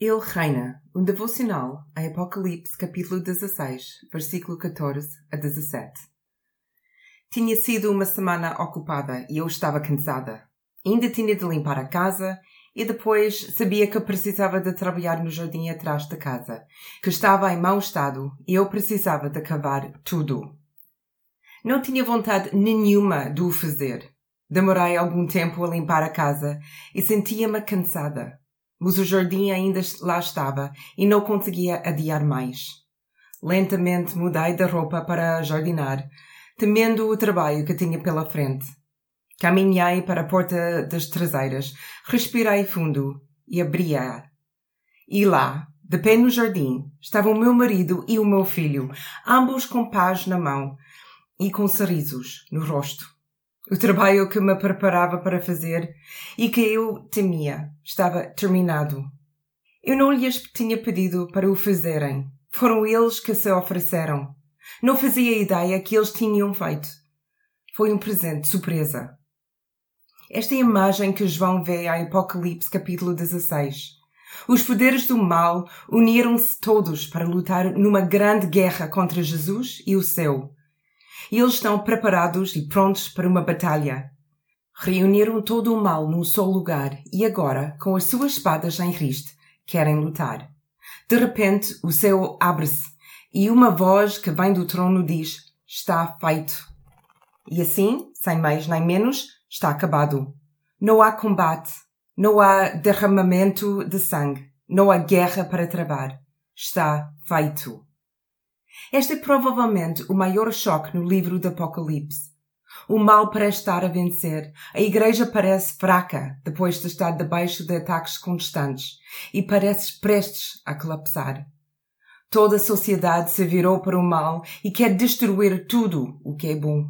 Ele reina, um devocional em Apocalipse capítulo 16, versículo 14 a 17. Tinha sido uma semana ocupada e eu estava cansada. Ainda tinha de limpar a casa e depois sabia que eu precisava de trabalhar no jardim atrás da casa, que estava em mau estado e eu precisava de acabar tudo. Não tinha vontade nenhuma de o fazer. Demorei algum tempo a limpar a casa e sentia-me cansada mas o jardim ainda lá estava e não conseguia adiar mais. Lentamente mudei de roupa para jardinar, temendo o trabalho que tinha pela frente. Caminhei para a porta das traseiras, respirei fundo e abri-a. E lá, de pé no jardim, estavam o meu marido e o meu filho, ambos com paz na mão e com sorrisos no rosto. O trabalho que me preparava para fazer e que eu temia estava terminado. Eu não lhes tinha pedido para o fazerem. Foram eles que se ofereceram. Não fazia ideia que eles tinham feito. Foi um presente surpresa. Esta é imagem que João vê em Apocalipse capítulo 16. Os poderes do mal uniram-se todos para lutar numa grande guerra contra Jesus e o céu e eles estão preparados e prontos para uma batalha. Reuniram todo o mal num só lugar e agora, com as suas espadas em riste, querem lutar. De repente, o céu abre-se e uma voz que vem do trono diz: Está feito. E assim, sem mais nem menos, está acabado. Não há combate, não há derramamento de sangue, não há guerra para travar. Está feito. Este é provavelmente o maior choque no livro do Apocalipse. O mal parece estar a vencer. A igreja parece fraca depois de estar debaixo de ataques constantes e parece prestes a colapsar. Toda a sociedade se virou para o mal e quer destruir tudo o que é bom.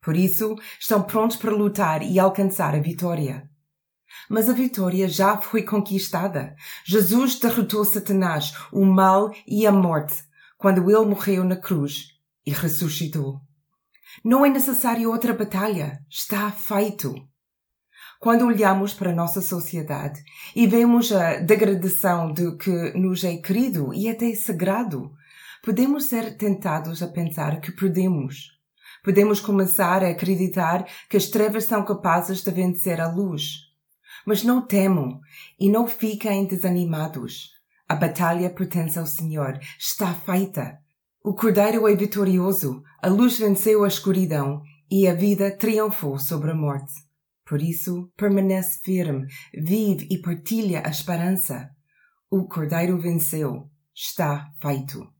Por isso, estão prontos para lutar e alcançar a vitória. Mas a vitória já foi conquistada. Jesus derrotou Satanás, o mal e a morte quando ele morreu na cruz e ressuscitou. Não é necessário outra batalha. Está feito. Quando olhamos para a nossa sociedade e vemos a degradação do que nos é querido e até sagrado, podemos ser tentados a pensar que perdemos. Podemos começar a acreditar que as trevas são capazes de vencer a luz. Mas não temam e não fiquem desanimados. A batalha pertence ao Senhor. Está feita. O Cordeiro é vitorioso. A luz venceu a escuridão e a vida triunfou sobre a morte. Por isso, permanece firme, vive e partilha a esperança. O Cordeiro venceu. Está feito.